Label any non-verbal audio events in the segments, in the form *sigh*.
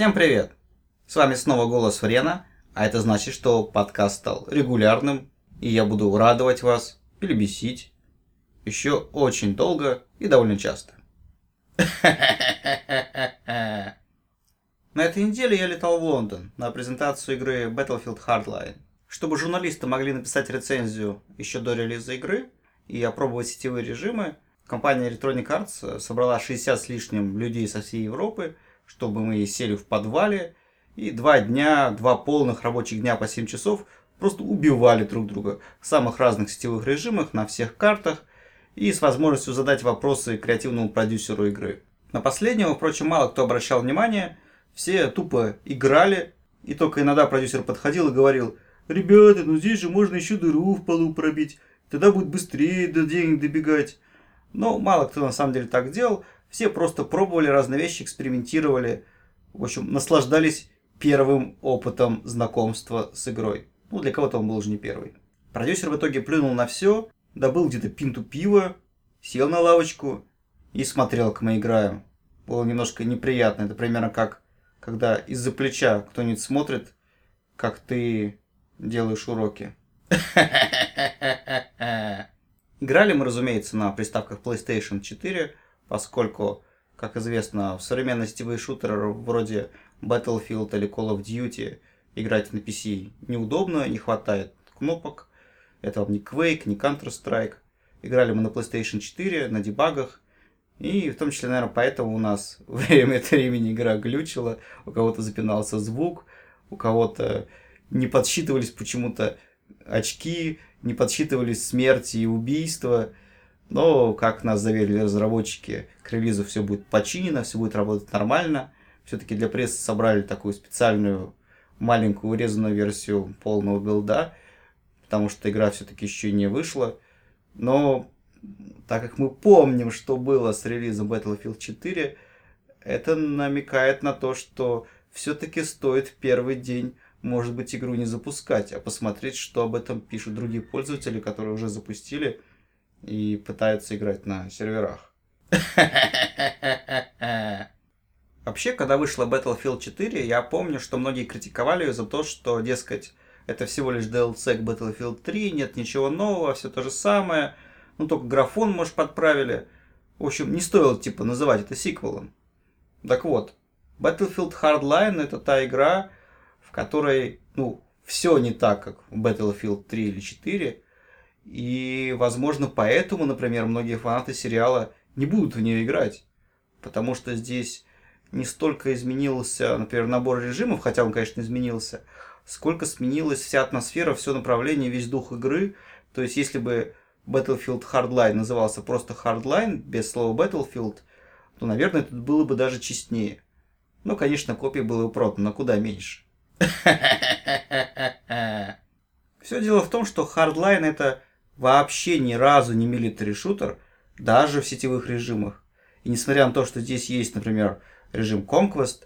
Всем привет! С вами снова Голос Врена, а это значит, что подкаст стал регулярным, и я буду радовать вас или бесить еще очень долго и довольно часто. *laughs* На этой неделе я летал в Лондон на презентацию игры Battlefield Hardline. Чтобы журналисты могли написать рецензию еще до релиза игры и опробовать сетевые режимы, компания Electronic Arts собрала 60 с лишним людей со всей Европы, чтобы мы сели в подвале и два дня, два полных рабочих дня по 7 часов просто убивали друг друга в самых разных сетевых режимах, на всех картах и с возможностью задать вопросы креативному продюсеру игры. На последнего, впрочем, мало кто обращал внимание, все тупо играли, и только иногда продюсер подходил и говорил – Ребята, ну здесь же можно еще дыру в полу пробить. Тогда будет быстрее до денег добегать. Но мало кто на самом деле так делал. Все просто пробовали разные вещи, экспериментировали. В общем, наслаждались первым опытом знакомства с игрой. Ну, для кого-то он был уже не первый. Продюсер в итоге плюнул на все, добыл где-то пинту пива, сел на лавочку и смотрел, как мы играем. Было немножко неприятно. Это примерно как, когда из-за плеча кто-нибудь смотрит, как ты делаешь уроки. *laughs* Играли мы, разумеется, на приставках PlayStation 4, поскольку, как известно, в современные сетевые шутеры вроде Battlefield или Call of Duty играть на PC неудобно, не хватает кнопок. Это вам не Quake, не Counter-Strike. Играли мы на PlayStation 4, на дебагах. И в том числе, наверное, поэтому у нас *laughs* время от времени игра глючила, у кого-то запинался звук, у кого-то не подсчитывались почему-то очки, не подсчитывались смерти и убийства. Но, как нас заверили разработчики, к релизу все будет починено, все будет работать нормально. Все-таки для прессы собрали такую специальную маленькую урезанную версию полного билда, потому что игра все-таки еще не вышла. Но так как мы помним, что было с релизом Battlefield 4, это намекает на то, что все-таки стоит в первый день может быть, игру не запускать, а посмотреть, что об этом пишут другие пользователи, которые уже запустили и пытаются играть на серверах. Вообще, когда вышла Battlefield 4, я помню, что многие критиковали ее за то, что, дескать, это всего лишь DLC к Battlefield 3, нет ничего нового, все то же самое, ну только графон, может, подправили. В общем, не стоило, типа, называть это сиквелом. Так вот, Battlefield Hardline это та игра, в которой, ну, все не так, как в Battlefield 3 или 4. И, возможно, поэтому, например, многие фанаты сериала не будут в нее играть. Потому что здесь не столько изменился, например, набор режимов, хотя он, конечно, изменился, сколько сменилась вся атмосфера, все направление, весь дух игры. То есть, если бы Battlefield Hardline назывался просто Hardline, без слова Battlefield, то, наверное, это было бы даже честнее. Ну, конечно, копий было бы продано, но куда меньше. *laughs* Все дело в том, что Hardline это вообще ни разу не милитари шутер, даже в сетевых режимах. И несмотря на то, что здесь есть, например, режим Conquest,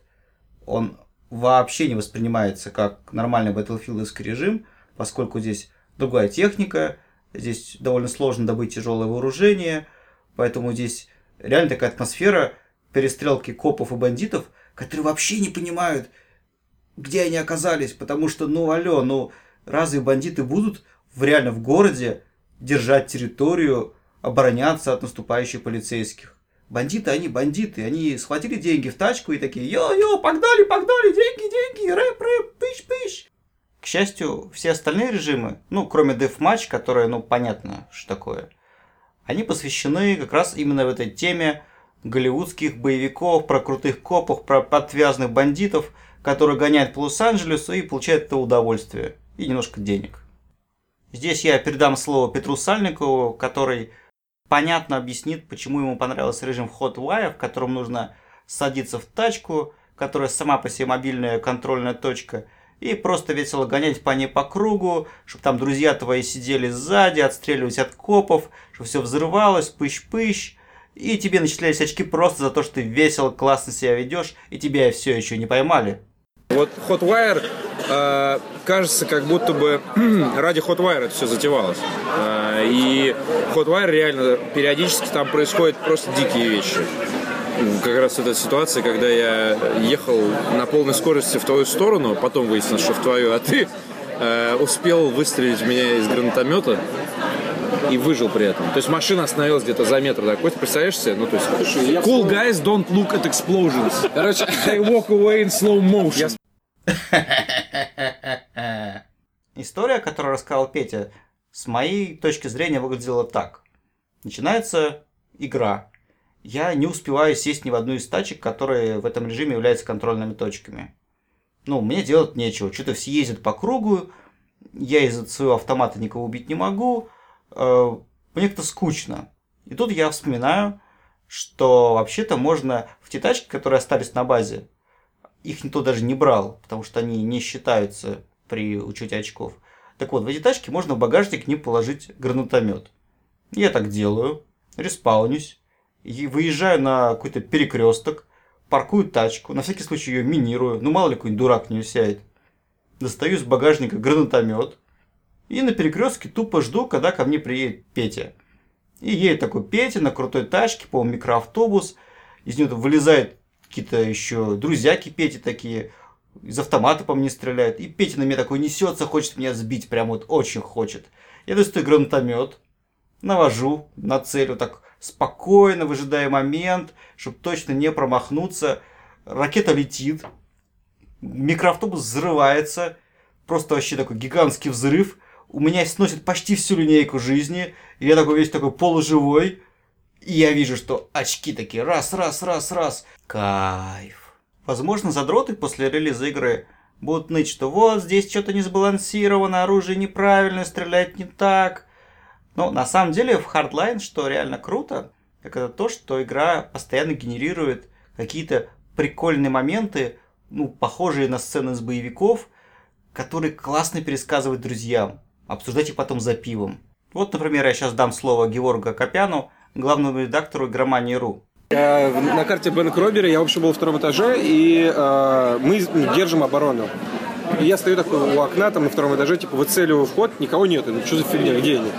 он вообще не воспринимается как нормальный Battlefield режим, поскольку здесь другая техника, здесь довольно сложно добыть тяжелое вооружение, поэтому здесь реально такая атмосфера перестрелки копов и бандитов, которые вообще не понимают, где они оказались, потому что, ну, алло, ну, разве бандиты будут в, реально в городе держать территорию, обороняться от наступающих полицейских? Бандиты, они бандиты, они схватили деньги в тачку и такие, йо-йо, погнали, погнали, деньги, деньги, рэп, рэп, пыщ-пыщ. К счастью, все остальные режимы, ну, кроме Deathmatch, которое, ну, понятно, что такое, они посвящены как раз именно в этой теме голливудских боевиков, про крутых копов, про подвязанных бандитов – который гоняет по Лос-Анджелесу и получает это удовольствие и немножко денег. Здесь я передам слово Петру Сальникову, который понятно объяснит, почему ему понравился режим Hotwire, в котором нужно садиться в тачку, которая сама по себе мобильная контрольная точка, и просто весело гонять по ней по кругу, чтобы там друзья твои сидели сзади, отстреливать от копов, чтобы все взрывалось, пыщ-пыщ, и тебе начислялись очки просто за то, что ты весело, классно себя ведешь, и тебя все еще не поймали. Вот Hotwire э, кажется, как будто бы *clears throat* ради Hotwire это все затевалось. Э, и Hotwire реально периодически там происходят просто дикие вещи. как раз эта ситуация, когда я ехал на полной скорости в твою сторону, потом выяснилось, что в твою, а ты э, успел выстрелить в меня из гранатомета и выжил при этом. То есть машина остановилась где-то за метр такой, ты представляешь себе? Ну, то есть, cool guys don't look at explosions. Короче, they walk away in slow motion. *laughs* История, которую рассказал Петя, с моей точки зрения выглядела так. Начинается игра. Я не успеваю сесть ни в одну из тачек, которые в этом режиме являются контрольными точками. Ну, мне делать нечего. Что-то все ездят по кругу, я из-за своего автомата никого убить не могу, э, мне как-то скучно. И тут я вспоминаю, что вообще-то можно в те тачки, которые остались на базе, их никто даже не брал, потому что они не считаются при учете очков. Так вот, в эти тачки можно в багажник ним положить гранатомет. Я так делаю, респаунюсь, и выезжаю на какой-то перекресток, паркую тачку, на всякий случай ее минирую, ну мало ли какой-нибудь дурак не сядет. Достаю из багажника гранатомет и на перекрестке тупо жду, когда ко мне приедет Петя. И едет такой Петя на крутой тачке, по микроавтобус, из него вылезает какие-то еще друзьяки Пети такие, из автомата по мне стреляют. И Петя на меня такой несется, хочет меня сбить, прям вот очень хочет. Я достаю гранатомет, навожу на цель вот так спокойно, выжидая момент, чтобы точно не промахнуться. Ракета летит, микроавтобус взрывается, просто вообще такой гигантский взрыв. У меня сносит почти всю линейку жизни, и я такой весь такой полуживой. И я вижу, что очки такие раз, раз, раз, раз. Кайф. Возможно, задроты после релиза игры будут ныть, что вот здесь что-то не сбалансировано, оружие неправильно, стрелять не так. Но на самом деле в Hardline, что реально круто, так это то, что игра постоянно генерирует какие-то прикольные моменты, ну, похожие на сцены из боевиков, которые классно пересказывать друзьям, обсуждать их потом за пивом. Вот, например, я сейчас дам слово Георгу Копяну, главному редактору игромании.ру. На карте Бэнк Робера я, в общем, был в втором этаже, и э, мы держим оборону. И я стою такой у окна, там на втором этаже, типа, выцеливаю вход, никого нет. Ну, что за фигня, где они?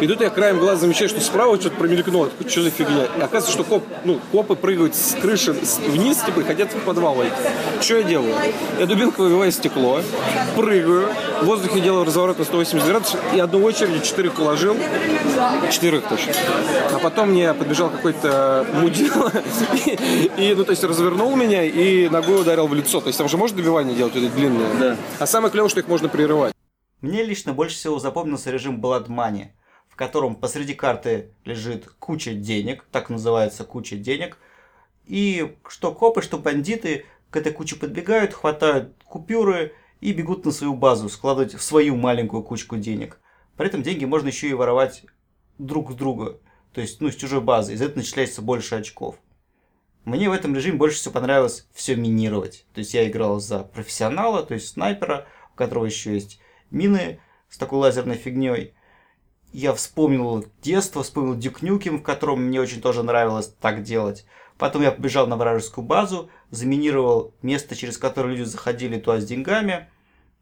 И тут я краем глаза замечаю, что справа что-то промелькнуло. Что за фигня? И оказывается, что коп, ну, копы прыгают с крыши вниз, типа, и хотят в подвал войти. Что я делаю? Я дубинкой выбиваю стекло, прыгаю, в воздухе делаю разворот на 180 градусов, и одну очередь четырех уложил. Четырех точно. А потом мне подбежал какой-то мудила, *laughs* и, и, ну, то есть, развернул меня и ногой ударил в лицо. То есть, там же можно добивание делать, это длинное? Да. А самое клевое, что их можно прерывать. Мне лично больше всего запомнился режим Blood Money, котором посреди карты лежит куча денег, так называется куча денег, и что копы, что бандиты к этой куче подбегают, хватают купюры и бегут на свою базу, складывать в свою маленькую кучку денег. При этом деньги можно еще и воровать друг с друга, то есть ну, с чужой базы, из этого начисляется больше очков. Мне в этом режиме больше всего понравилось все минировать. То есть я играл за профессионала, то есть снайпера, у которого еще есть мины с такой лазерной фигней. Я вспомнил детство, вспомнил Nukem, в котором мне очень тоже нравилось так делать. Потом я побежал на вражескую базу, заминировал место, через которое люди заходили туда с деньгами.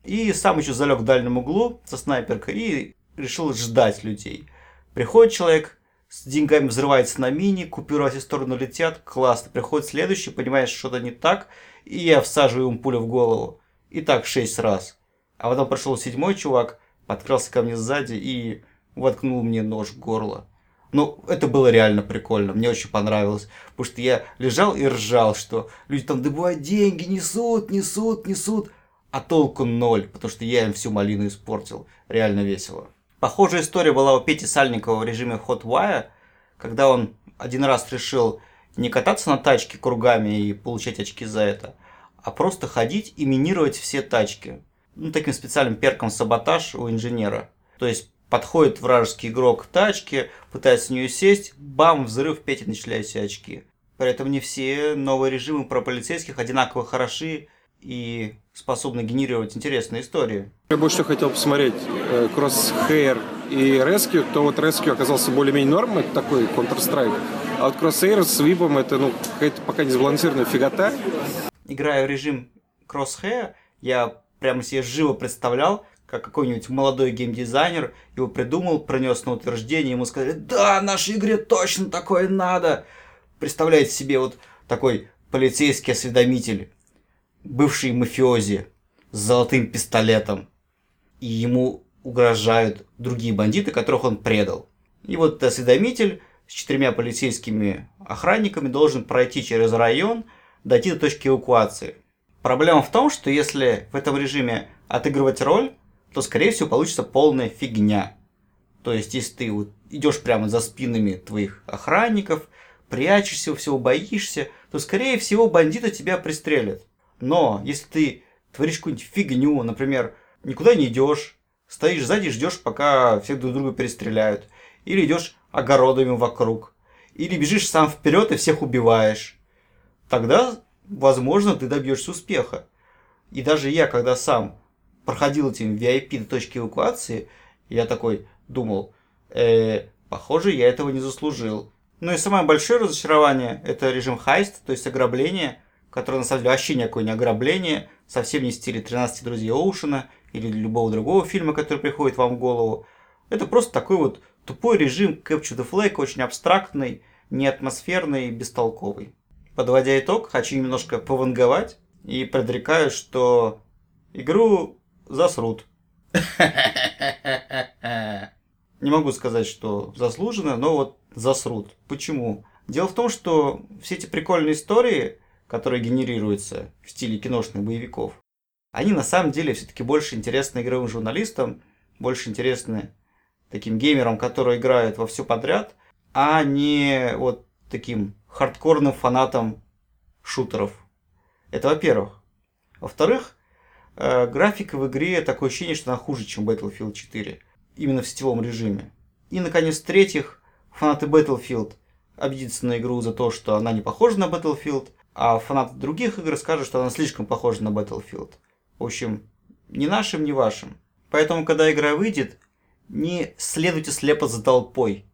И сам еще залег в дальнем углу со снайперкой и решил ждать людей. Приходит человек, с деньгами взрывается на мини, купюры во все стороны летят, классно. Приходит следующий, понимаешь, что-то не так, и я всаживаю ему пулю в голову. И так шесть раз. А потом пришел седьмой чувак, подкрался ко мне сзади и воткнул мне нож в горло. Ну, это было реально прикольно, мне очень понравилось. Потому что я лежал и ржал, что люди там добывают деньги, несут, несут, несут. А толку ноль, потому что я им всю малину испортил. Реально весело. Похожая история была у Пети Сальникова в режиме Hot Wire, когда он один раз решил не кататься на тачке кругами и получать очки за это, а просто ходить и минировать все тачки. Ну, таким специальным перком саботаж у инженера. То есть подходит вражеский игрок к тачке, пытается в нее сесть, бам, взрыв, Петя начисляет все очки. При этом не все новые режимы про полицейских одинаково хороши и способны генерировать интересные истории. Я больше всего хотел посмотреть э, Crosshair и Rescue, то вот Rescue оказался более-менее нормой, это такой Counter-Strike. А вот Crosshair с випом это ну какая-то пока не сбалансированная фигота. Играя в режим Crosshair, я прямо себе живо представлял, как какой-нибудь молодой геймдизайнер его придумал, пронес на утверждение, ему сказали, да, нашей игре точно такое надо. Представляете себе, вот такой полицейский осведомитель, бывший мафиози с золотым пистолетом, и ему угрожают другие бандиты, которых он предал. И вот осведомитель с четырьмя полицейскими охранниками должен пройти через район, дойти до точки эвакуации. Проблема в том, что если в этом режиме отыгрывать роль, то, скорее всего, получится полная фигня. То есть, если ты вот идешь прямо за спинами твоих охранников, прячешься, всего боишься, то, скорее всего, бандиты тебя пристрелят. Но если ты творишь какую-нибудь фигню, например, никуда не идешь, стоишь сзади, ждешь, пока все друг друга перестреляют, или идешь огородами вокруг, или бежишь сам вперед и всех убиваешь, тогда, возможно, ты добьешься успеха. И даже я, когда сам проходил этим VIP до точки эвакуации, я такой думал, э, похоже, я этого не заслужил. Ну и самое большое разочарование – это режим хайст, то есть ограбление, которое на самом деле вообще никакое не ограбление, совсем не в стиле 13 друзей Оушена или любого другого фильма, который приходит вам в голову. Это просто такой вот тупой режим Capture the Flag, очень абстрактный, не атмосферный, бестолковый. Подводя итог, хочу немножко пованговать и предрекаю, что игру засрут. Не могу сказать, что заслуженно, но вот засрут. Почему? Дело в том, что все эти прикольные истории, которые генерируются в стиле киношных боевиков, они на самом деле все-таки больше интересны игровым журналистам, больше интересны таким геймерам, которые играют во все подряд, а не вот таким хардкорным фанатам шутеров. Это во-первых. Во-вторых, э, графика в игре такое ощущение, что она хуже, чем Battlefield 4. Именно в сетевом режиме. И, наконец, в-третьих, фанаты Battlefield обидятся на игру за то, что она не похожа на Battlefield, а фанаты других игр скажут, что она слишком похожа на Battlefield. В общем, ни нашим, ни вашим. Поэтому, когда игра выйдет, не следуйте слепо за толпой,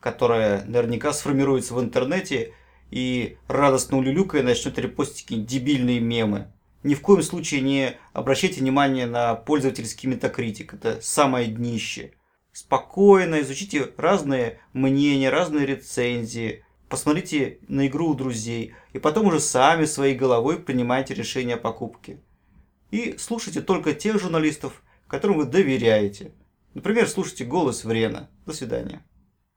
которая наверняка сформируется в интернете и радостно улюлюкая начнет репостить дебильные мемы. Ни в коем случае не обращайте внимание на пользовательский метакритик. Это самое днище. Спокойно изучите разные мнения, разные рецензии. Посмотрите на игру у друзей. И потом уже сами своей головой принимайте решение о покупке. И слушайте только тех журналистов, которым вы доверяете. Например, слушайте голос Врена. До свидания.